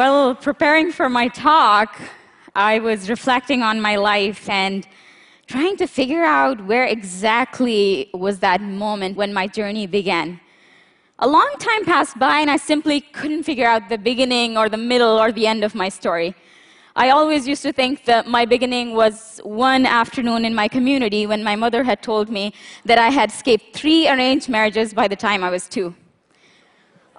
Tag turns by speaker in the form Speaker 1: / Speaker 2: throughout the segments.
Speaker 1: Well, preparing for my talk, I was reflecting on my life and trying to figure out where exactly was that moment when my journey began. A long time passed by, and I simply couldn't figure out the beginning or the middle or the end of my story. I always used to think that my beginning was one afternoon in my community when my mother had told me that I had escaped three arranged marriages by the time I was two.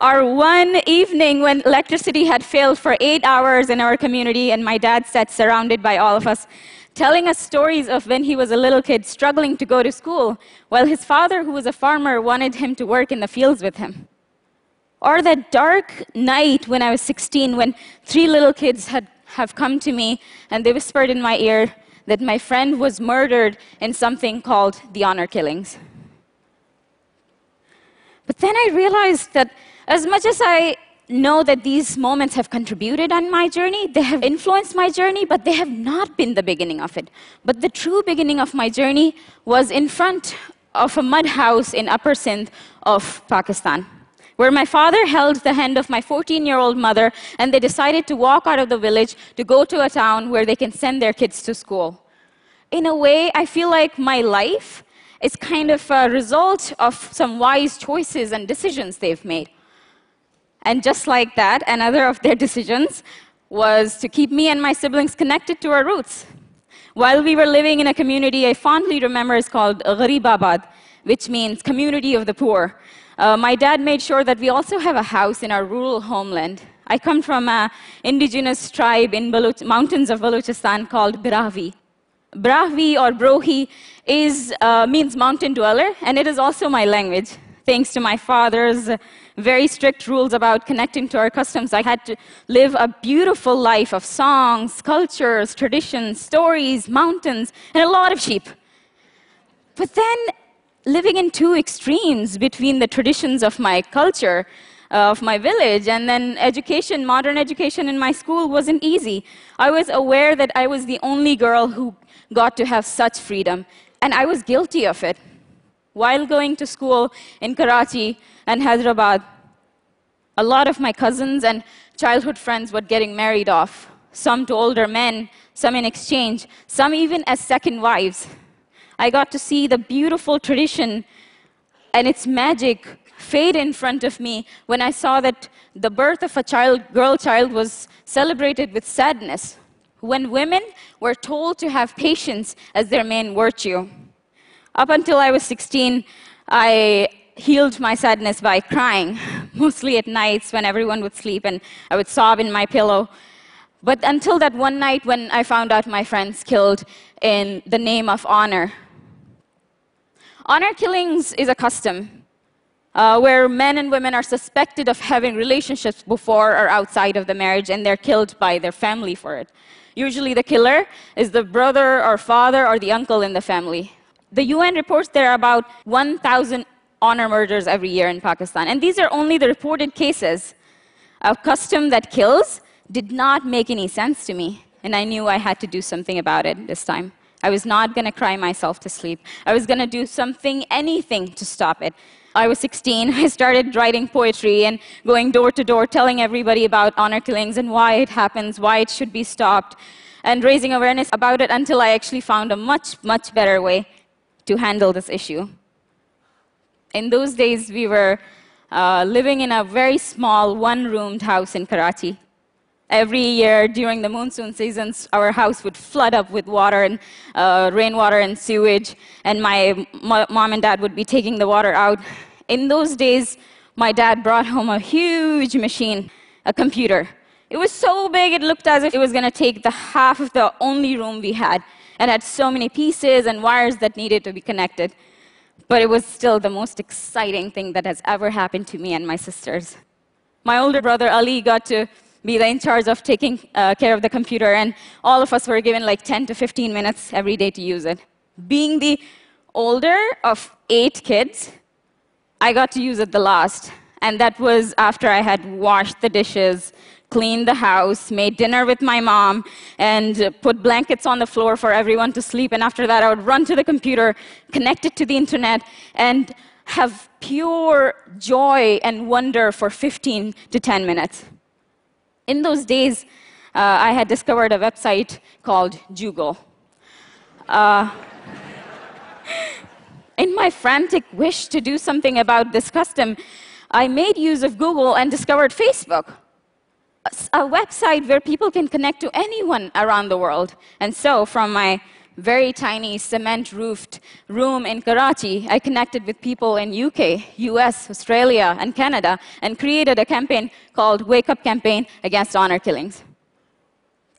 Speaker 1: Or one evening when electricity had failed for eight hours in our community, and my dad sat surrounded by all of us, telling us stories of when he was a little kid struggling to go to school, while his father, who was a farmer, wanted him to work in the fields with him. Or that dark night when I was 16, when three little kids had have come to me and they whispered in my ear that my friend was murdered in something called the honor killings. But then I realized that as much as I know that these moments have contributed on my journey, they have influenced my journey, but they have not been the beginning of it. But the true beginning of my journey was in front of a mud house in Upper Sindh of Pakistan where my father held the hand of my 14 year old mother, and they decided to walk out of the village to go to a town where they can send their kids to school. In a way, I feel like my life is kind of a result of some wise choices and decisions they've made. And just like that, another of their decisions was to keep me and my siblings connected to our roots. While we were living in a community I fondly remember is called Gharibabad, which means community of the poor. Uh, my dad made sure that we also have a house in our rural homeland. I come from an indigenous tribe in Baluch- mountains of Balochistan called Brahvi. Brahvi or Brohi is, uh, means mountain dweller, and it is also my language. Thanks to my father's very strict rules about connecting to our customs, I had to live a beautiful life of songs, cultures, traditions, stories, mountains, and a lot of sheep. But then living in two extremes between the traditions of my culture, of my village, and then education, modern education in my school wasn't easy. I was aware that I was the only girl who got to have such freedom, and I was guilty of it. While going to school in Karachi and Hyderabad, a lot of my cousins and childhood friends were getting married off, some to older men, some in exchange, some even as second wives. I got to see the beautiful tradition and its magic fade in front of me when I saw that the birth of a child, girl child was celebrated with sadness, when women were told to have patience as their main virtue. Up until I was 16, I healed my sadness by crying, mostly at nights when everyone would sleep and I would sob in my pillow. But until that one night when I found out my friends killed in the name of honor, Honor killings is a custom uh, where men and women are suspected of having relationships before or outside of the marriage, and they're killed by their family for it. Usually, the killer is the brother or father or the uncle in the family. The UN reports there are about 1,000 honor murders every year in Pakistan, and these are only the reported cases. A custom that kills did not make any sense to me, and I knew I had to do something about it this time. I was not going to cry myself to sleep. I was going to do something, anything to stop it. I was 16. I started writing poetry and going door to door, telling everybody about honor killings and why it happens, why it should be stopped, and raising awareness about it until I actually found a much, much better way to handle this issue. In those days, we were uh, living in a very small, one roomed house in Karachi every year during the monsoon seasons, our house would flood up with water and uh, rainwater and sewage, and my mom and dad would be taking the water out. In those days, my dad brought home a huge machine, a computer. It was so big, it looked as if it was going to take the half of the only room we had, and had so many pieces and wires that needed to be connected. But it was still the most exciting thing that has ever happened to me and my sisters. My older brother Ali got to be in charge of taking uh, care of the computer, and all of us were given like 10 to 15 minutes every day to use it. Being the older of eight kids, I got to use it the last, and that was after I had washed the dishes, cleaned the house, made dinner with my mom, and put blankets on the floor for everyone to sleep. And after that, I would run to the computer, connect it to the internet, and have pure joy and wonder for 15 to 10 minutes. In those days, uh, I had discovered a website called Jugal. Uh, in my frantic wish to do something about this custom, I made use of Google and discovered Facebook, a website where people can connect to anyone around the world. And so, from my very tiny cement roofed room in Karachi, I connected with people in UK, US, Australia, and Canada and created a campaign called Wake Up Campaign Against Honor Killings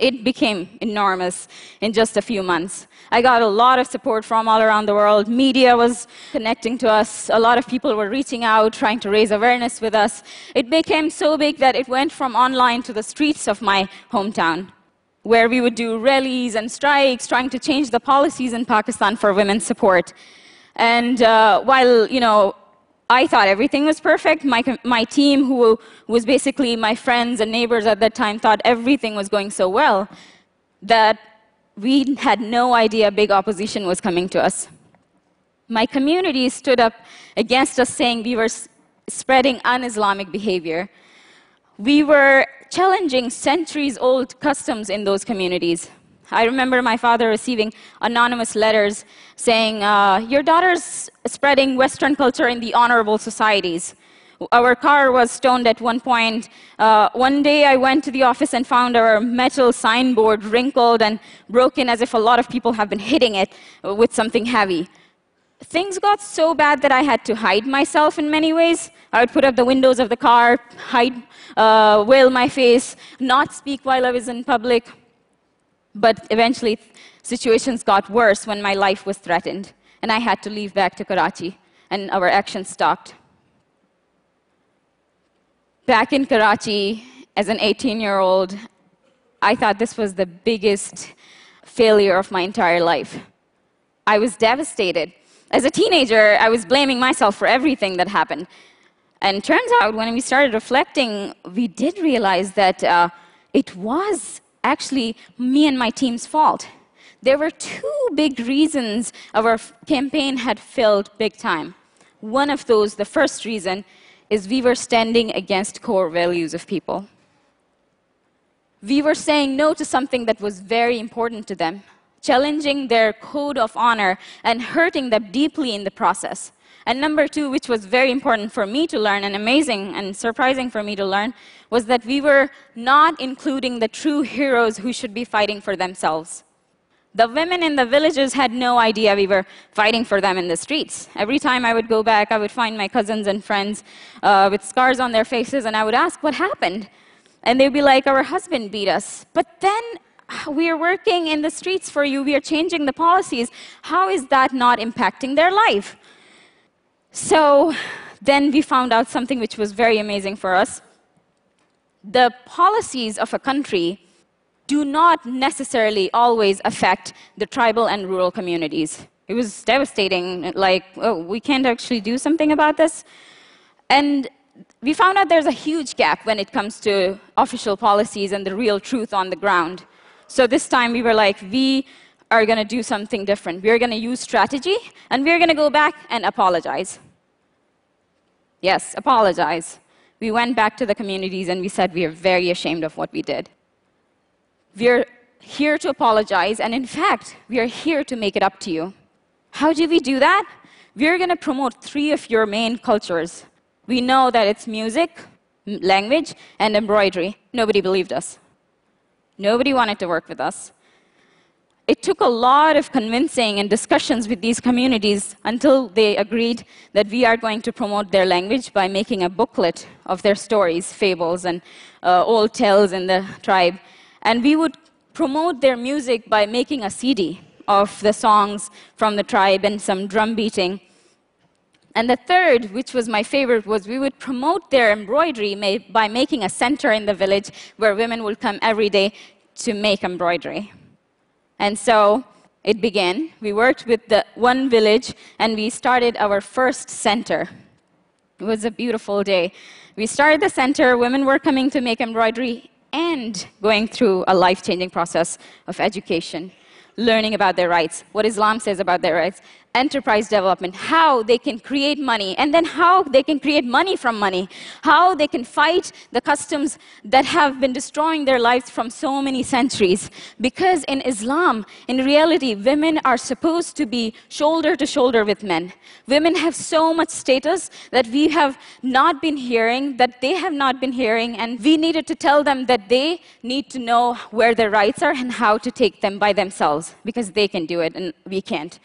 Speaker 1: it became enormous in just a few months. I got a lot of support from all around the world. Media was connecting to us. A lot of people were reaching out, trying to raise awareness with us. It became so big that it went from online to the streets of my hometown, where we would do rallies and strikes, trying to change the policies in Pakistan for women's support. And uh, while, you know, I thought everything was perfect. My, my team, who was basically my friends and neighbors at that time, thought everything was going so well that we had no idea big opposition was coming to us. My community stood up against us, saying we were spreading un Islamic behavior. We were challenging centuries old customs in those communities. I remember my father receiving anonymous letters saying, uh, Your daughter's spreading Western culture in the honorable societies. Our car was stoned at one point. Uh, one day I went to the office and found our metal signboard wrinkled and broken as if a lot of people have been hitting it with something heavy. Things got so bad that I had to hide myself in many ways. I would put up the windows of the car, hide, uh, veil my face, not speak while I was in public. But eventually, situations got worse when my life was threatened, and I had to leave back to Karachi, and our action stopped. Back in Karachi, as an 18 year old, I thought this was the biggest failure of my entire life. I was devastated. As a teenager, I was blaming myself for everything that happened. And turns out, when we started reflecting, we did realize that uh, it was actually me and my team's fault. There were two big reasons our campaign had failed big time. One of those, the first reason, is we were standing against core values of people. We were saying no to something that was very important to them, challenging their code of honor and hurting them deeply in the process. And number two, which was very important for me to learn and amazing and surprising for me to learn, was that we were not including the true heroes who should be fighting for themselves. The women in the villages had no idea we were fighting for them in the streets. Every time I would go back, I would find my cousins and friends uh, with scars on their faces, and I would ask, What happened? And they'd be like, Our husband beat us. But then we are working in the streets for you, we are changing the policies. How is that not impacting their life? So then we found out something which was very amazing for us. The policies of a country do not necessarily always affect the tribal and rural communities. It was devastating, like, oh, we can't actually do something about this. And we found out there's a huge gap when it comes to official policies and the real truth on the ground. So this time we were like, we are going to do something different. We're going to use strategy, and we're going to go back and apologize. Yes, apologize. We went back to the communities and we said we are very ashamed of what we did. We're here to apologize, and in fact, we are here to make it up to you. How do we do that? We're going to promote three of your main cultures. We know that it's music, language, and embroidery. Nobody believed us. Nobody wanted to work with us. It took a lot of convincing and discussions with these communities until they agreed that we are going to promote their language by making a booklet of their stories, fables, and uh, old tales in the tribe. And we would promote their music by making a CD of the songs from the tribe and some drum beating. And the third, which was my favorite, was we would promote their embroidery by making a center in the village where women would come every day to make embroidery. And so it began. We worked with the one village and we started our first center. It was a beautiful day. We started the center, women were coming to make embroidery and going through a life changing process of education, learning about their rights, what Islam says about their rights, enterprise development, how they can create money, and then how they can create money from money, how they can fight the customs that have been destroying their lives from so many centuries. Because in Islam, in reality, women are supposed to be shoulder to shoulder with men. Women have so much status that we have not been hearing, that they have not been hearing, and we needed to tell them that they need to know where their rights are and how to take them by themselves, because they can do it and we can't.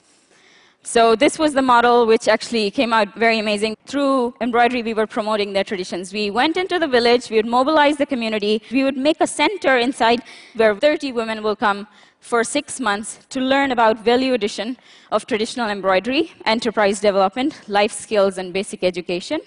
Speaker 1: So this was the model which actually came out very amazing. Through embroidery, we were promoting their traditions. We went into the village, we would mobilize the community, we would make a center inside where 30 women will come for six months to learn about value addition of traditional embroidery, enterprise development, life skills, and basic education,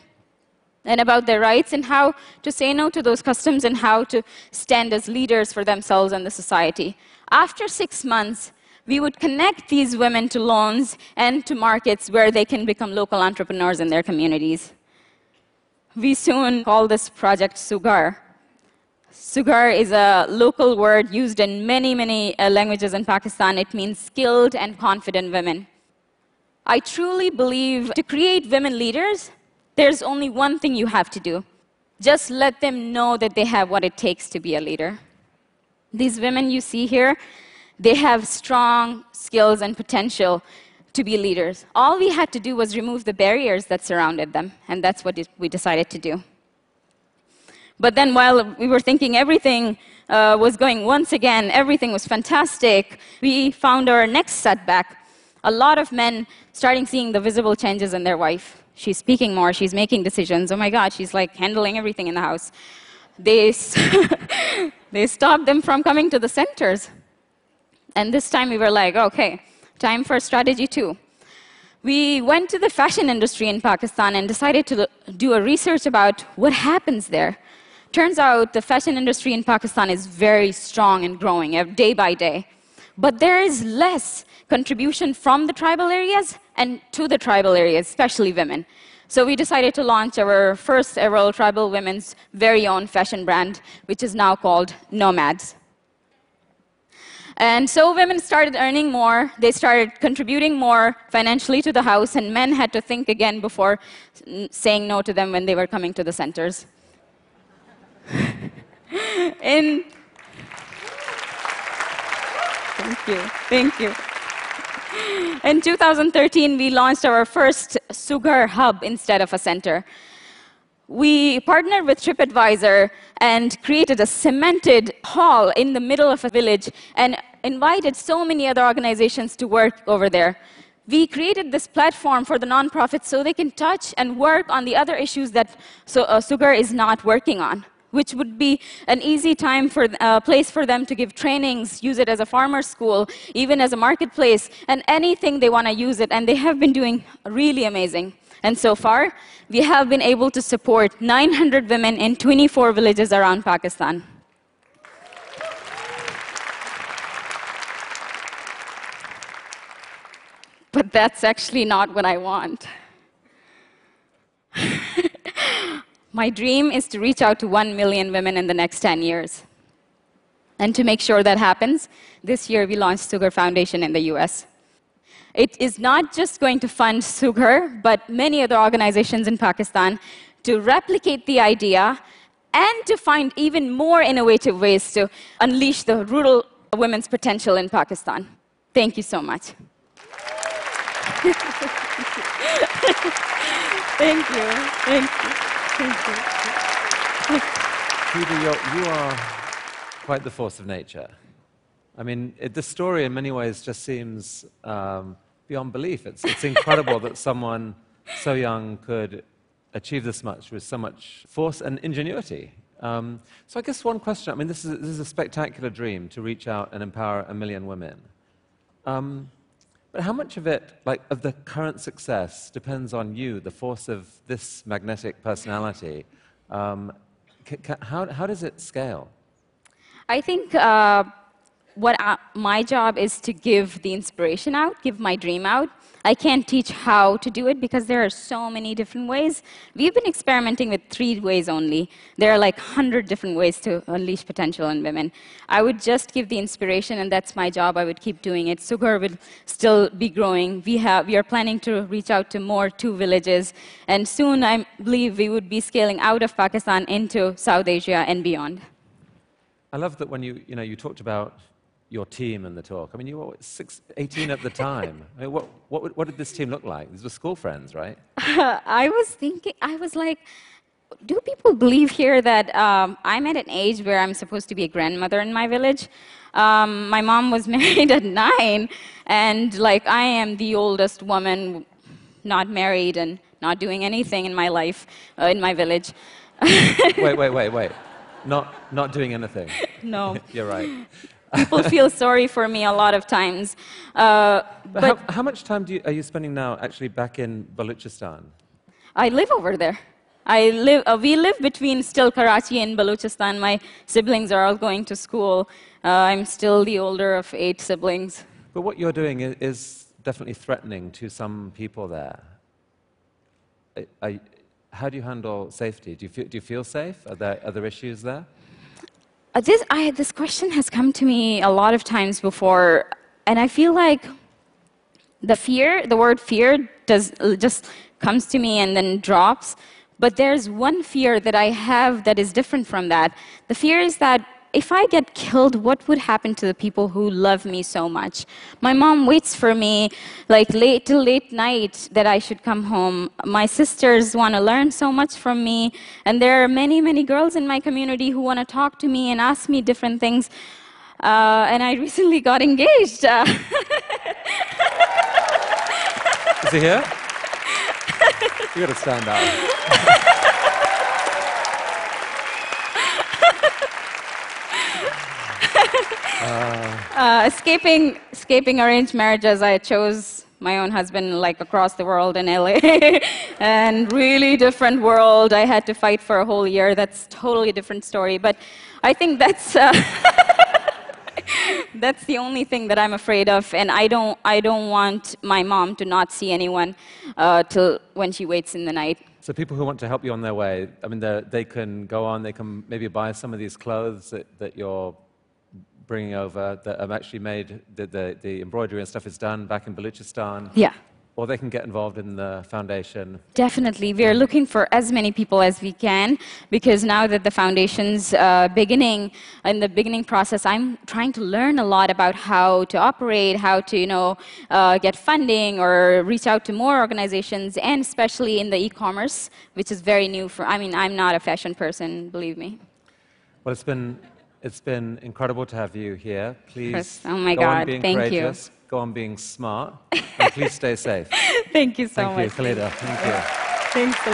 Speaker 1: and about their rights and how to say no to those customs and how to stand as leaders for themselves and the society. After six months, we would connect these women to loans and to markets where they can become local entrepreneurs in their communities. We soon call this project Sughar. Sughar is a local word used in many, many uh, languages in Pakistan. It means skilled and confident women. I truly believe to create women leaders, there's only one thing you have to do. Just let them know that they have what it takes to be a leader. These women you see here, they have strong skills and potential to be leaders. All we had to do was remove the barriers that surrounded them, and that's what we decided to do. But then, while we were thinking everything uh, was going once again, everything was fantastic, we found our next setback. A lot of men starting seeing the visible changes in their wife. She's speaking more, she's making decisions. Oh my God, she's like handling everything in the house. They, they stopped them from coming to the centers. And this time we were like, okay, time for strategy two. We went to the fashion industry in Pakistan and decided to do a research about what happens there. Turns out the fashion industry in Pakistan is very strong and growing day by day. But there is less contribution from the tribal areas and to the tribal areas, especially women. So we decided to launch our first ever tribal women's very own fashion brand, which is now called Nomads. And so women started earning more, they started contributing more financially to the house, and men had to think again before saying no to them when they were coming to the centers. In Thank you. Thank you. In 2013, we launched our first Sughar hub instead of a center. We partnered with TripAdvisor and created a cemented hall in the middle of a village and invited so many other organizations to work over there. We created this platform for the nonprofits so they can touch and work on the other issues that so, uh, Sughar is not working on, which would be an easy time for uh, place for them to give trainings, use it as a farmer school, even as a marketplace, and anything they want to use it. And they have been doing really amazing. And so far, we have been able to support 900 women in 24 villages around Pakistan. But that's actually not what I want. My dream is to reach out to 1 million women in the next 10 years. And to make sure that happens, this year we launched Sughar Foundation in the US. It is not just going to fund Sughar, but many other organizations in Pakistan to replicate the idea and to find even more innovative ways to unleash the rural women's potential in Pakistan. Thank you so much. Thank you. Thank you. Thank you.
Speaker 2: Peter, you are quite the force of nature. I mean, it, the story in many ways just seems um, beyond belief. It's, it's incredible that someone so young could achieve this much with so much force and ingenuity. Um, so I guess one question, I mean, this is, this is a spectacular dream to reach out and empower a million women. Um, but how much of it, like of the current success, depends on you, the force of this magnetic personality? Um, how, how does it scale?
Speaker 1: I think uh, what I, my job is to give the inspiration out, give my dream out. I can't teach how to do it because there are so many different ways. We've been experimenting with three ways only. There are like 100 different ways to unleash potential in women. I would just give the inspiration, and that's my job. I would keep doing it. Sughar will still be growing. We, have, we are planning to reach out to more two villages, and soon I believe we would be scaling out of Pakistan into South Asia and beyond.
Speaker 2: I love that when you, you, know, you talked about your team in the talk. I mean, you were six, 18 at the time. I mean, what, what, what did this team look like? These were school friends, right?
Speaker 1: I was thinking, I was like, do people believe here that um, I'm at an age where I'm supposed to be a grandmother in my village? Um, my mom was married at nine, and like I am the oldest woman not married and not doing anything in my life uh, in my village.
Speaker 2: wait, wait, wait, wait. Not, not doing anything.
Speaker 1: No.
Speaker 2: You're right.
Speaker 1: People feel sorry for me a lot of times. Uh,
Speaker 2: but, but how, how, much time you, are you spending now actually back in Balochistan?
Speaker 1: I live over there. I live, uh, we live between still Karachi and Balochistan. My siblings are all going to school. Uh, I'm still the older of eight siblings.
Speaker 2: But what you're doing is, is definitely threatening to some people there. I, how do you handle safety? Do you feel, do you feel safe? Are there, are there issues there?
Speaker 1: Uh, this, I, this question has come to me a lot of times before, and I feel like the fear, the word fear, does, just comes to me and then drops. But there's one fear that I have that is different from that. The fear is that if I get killed, what would happen to the people who love me so much? My mom waits for me like late till late night that I should come home. My sisters want to learn so much from me, and there are many, many girls in my community who want to talk to me and ask me different things. Uh, and I recently got engaged. Uh,
Speaker 2: Is he here? you got to stand up.
Speaker 1: Uh, escaping, escaping arranged marriages, I chose my own husband like across the world in LA. and really different world. I had to fight for a whole year. That's totally different story. But I think that's. Uh, that's the only thing that I'm afraid of, and I don't, I don't want my mom to not see anyone uh, till when she waits in the night.
Speaker 2: So people who want to help you on their way, I mean, they can go on, they can maybe buy some of these clothes that, that you're bringing over that have actually made the, the, the embroidery and stuff is done back in Balochistan.
Speaker 1: Yeah.
Speaker 2: Or they can get involved in the foundation.
Speaker 1: Definitely. We are looking for as many people as we can because now that the foundation's uh, beginning, in the beginning process, I'm trying to learn a lot about how to operate, how to, you know, uh, get funding or reach out to more organizations, and especially in the e-commerce, which is very new for, I mean, I'm not a fashion person, believe me.
Speaker 2: Well, it's been it's been incredible to have you here. Please
Speaker 1: Chris, oh my
Speaker 2: go
Speaker 1: God,
Speaker 2: on being
Speaker 1: thank
Speaker 2: courageous,
Speaker 1: you.
Speaker 2: go on being smart, and please stay safe.
Speaker 1: Thank you so
Speaker 2: Thank
Speaker 1: much.
Speaker 2: you, Khalida. Thank you.
Speaker 1: Thanks a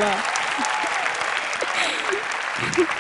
Speaker 1: lot.